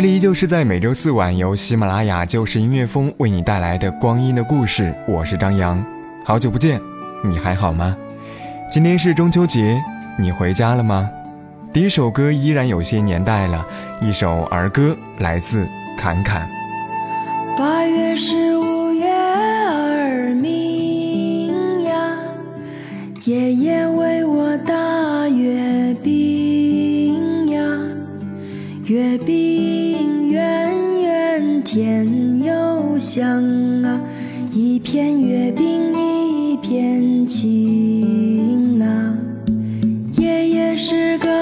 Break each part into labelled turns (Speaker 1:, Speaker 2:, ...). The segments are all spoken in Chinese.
Speaker 1: 这里依旧是在每周四晚由喜马拉雅就是音乐风为你带来的光阴的故事，我是张扬，好久不见，你还好吗？今天是中秋节，你回家了吗？第一首歌依然有些年代了，一首儿歌来自侃侃。
Speaker 2: 八月十五月儿明呀，爷爷甜又香啊，一片月饼一片情啊。爷爷是个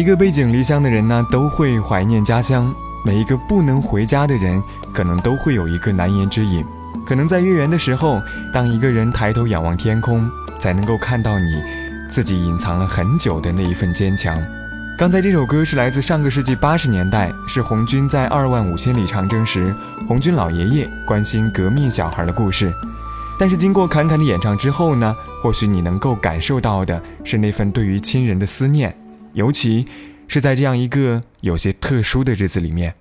Speaker 2: 一
Speaker 1: 个背井离乡的人呢，都会怀念家乡；每一个不能回家的人，可能都会有一个难言之隐。可能在月圆的时候，当一个人抬头仰望天空，才能够看到你自己隐藏了很久的那一份坚强。刚才这首歌是来自上个世纪八十年代，是红军在二万五千里长征时，红军老爷爷关心革命小孩的故事。但是经过侃侃的演唱之后呢，或许你能够感受到的是那份对于亲人的思念。尤其是在这样一个有些特殊的日子里面。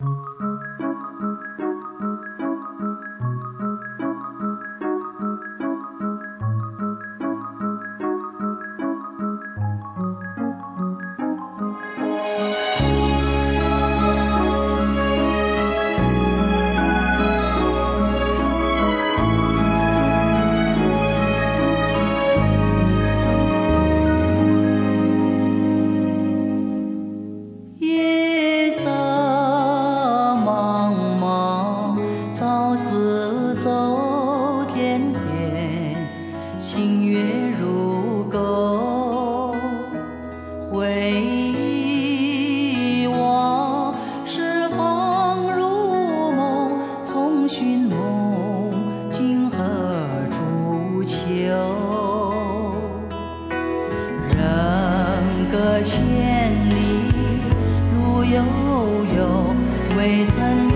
Speaker 1: 千里路悠悠未曾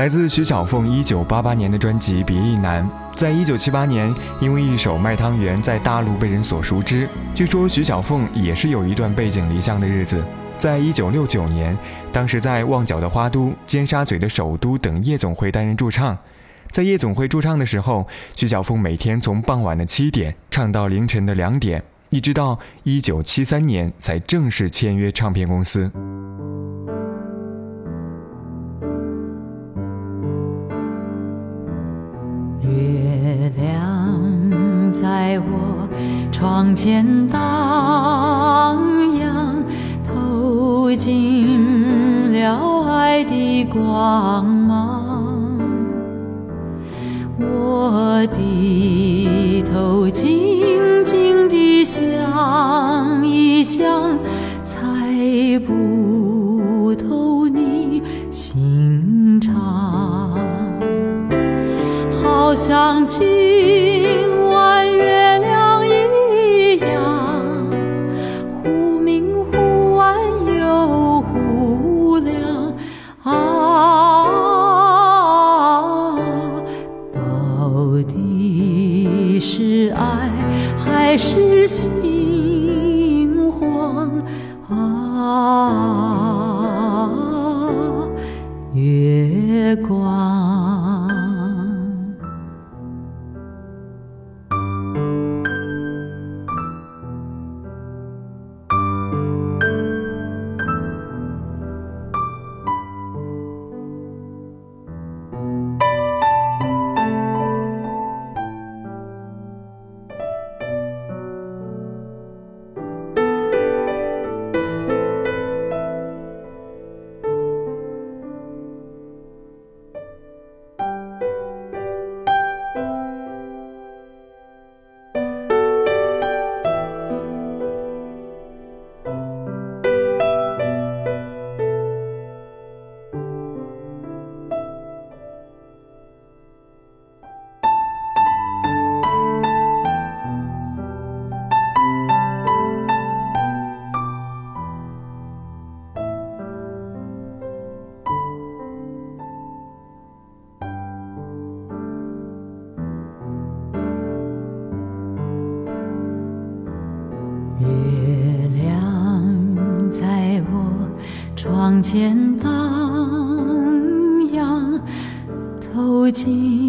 Speaker 1: 来自徐小凤一九八八年的专辑《别亦难》，在一九七八年，因为一首《卖汤圆》在大陆被人所熟知。据说徐小凤也是有一段背井离乡的日子。在一九六九年，当时在旺角的花都、尖沙咀的首都等夜总会担任驻唱。在夜总会驻唱的时候，徐小凤每天从傍晚的七点唱到凌晨的两点，一直到一九七三年才正式签约唱片公司。
Speaker 3: 月亮在我窗前荡漾，透进了爱的光芒。我低头静静地想一想，忘记见荡漾，透进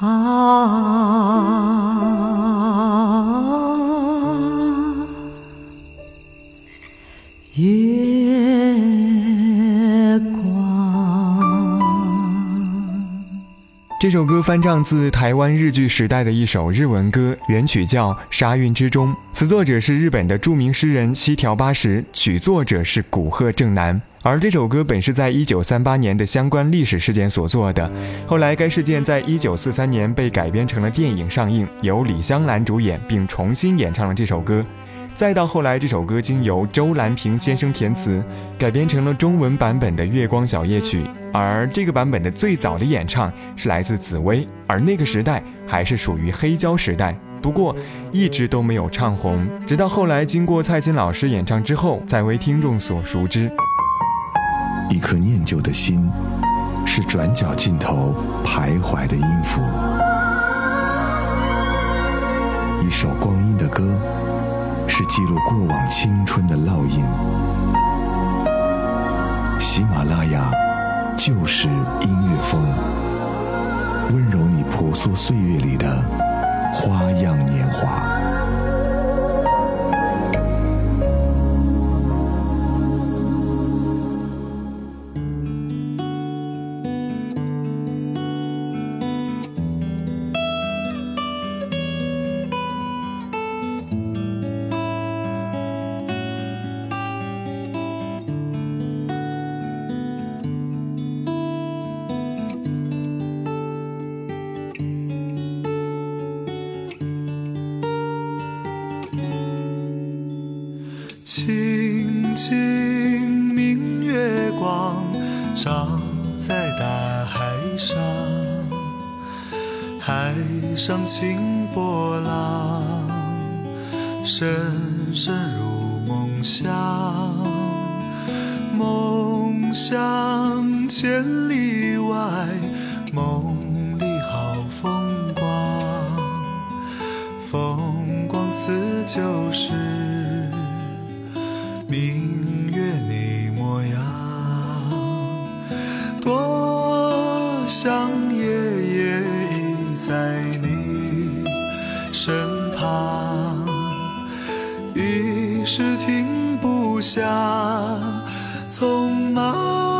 Speaker 3: 啊？
Speaker 1: 这首歌翻唱自台湾日据时代的一首日文歌，原曲叫《沙韵之中》，词作者是日本的著名诗人西条八十，曲作者是古贺正男。而这首歌本是在一九三八年的相关历史事件所做的，后来该事件在一九四三年被改编成了电影上映，由李香兰主演，并重新演唱了这首歌。再到后来，这首歌经由周兰平先生填词，改编成了中文版本的《月光小夜曲》。而这个版本的最早的演唱是来自紫薇，而那个时代还是属于黑胶时代，不过一直都没有唱红，直到后来经过蔡琴老师演唱之后，才为听众所熟知。
Speaker 4: 一颗念旧的心，是转角尽头徘徊的音符；一首光阴的歌，是记录过往青春的烙印。喜马拉雅就是音乐风，温柔你婆娑岁月里的花样年华。
Speaker 5: 上，海上清波浪，深深入梦乡。梦乡千里外，下匆忙，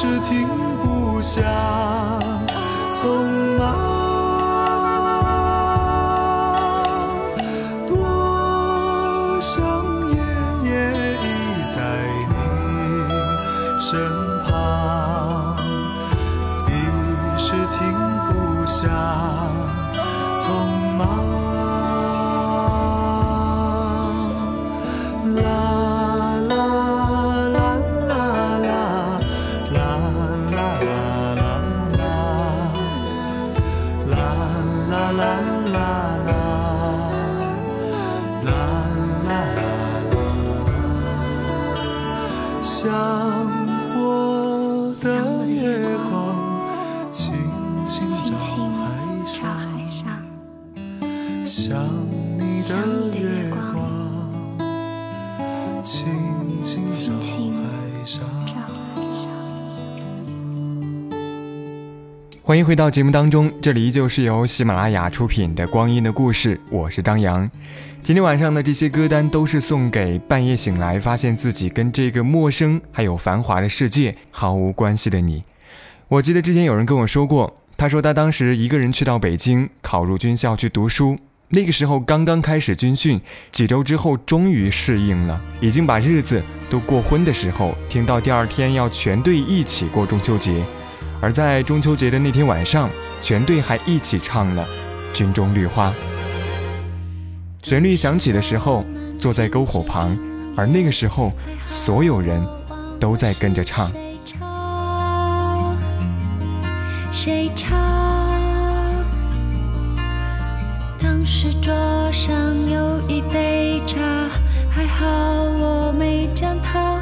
Speaker 5: 是停不下匆忙。想我的月光，轻轻照海上。想你的月光，轻轻照海上。
Speaker 1: 欢迎回到节目当中，这里依旧是由喜马拉雅出品的《光阴的故事》，我是张扬。今天晚上的这些歌单都是送给半夜醒来，发现自己跟这个陌生还有繁华的世界毫无关系的你。我记得之前有人跟我说过，他说他当时一个人去到北京考入军校去读书，那个时候刚刚开始军训，几周之后终于适应了，已经把日子都过昏的时候，听到第二天要全队一起过中秋节。而在中秋节的那天晚上，全队还一起唱了《军中绿花》。旋律响起的时候，坐在篝火旁，而那个时候，所有人都在跟着唱。
Speaker 6: 谁唱？谁唱当时桌上有一杯茶，还好我没将它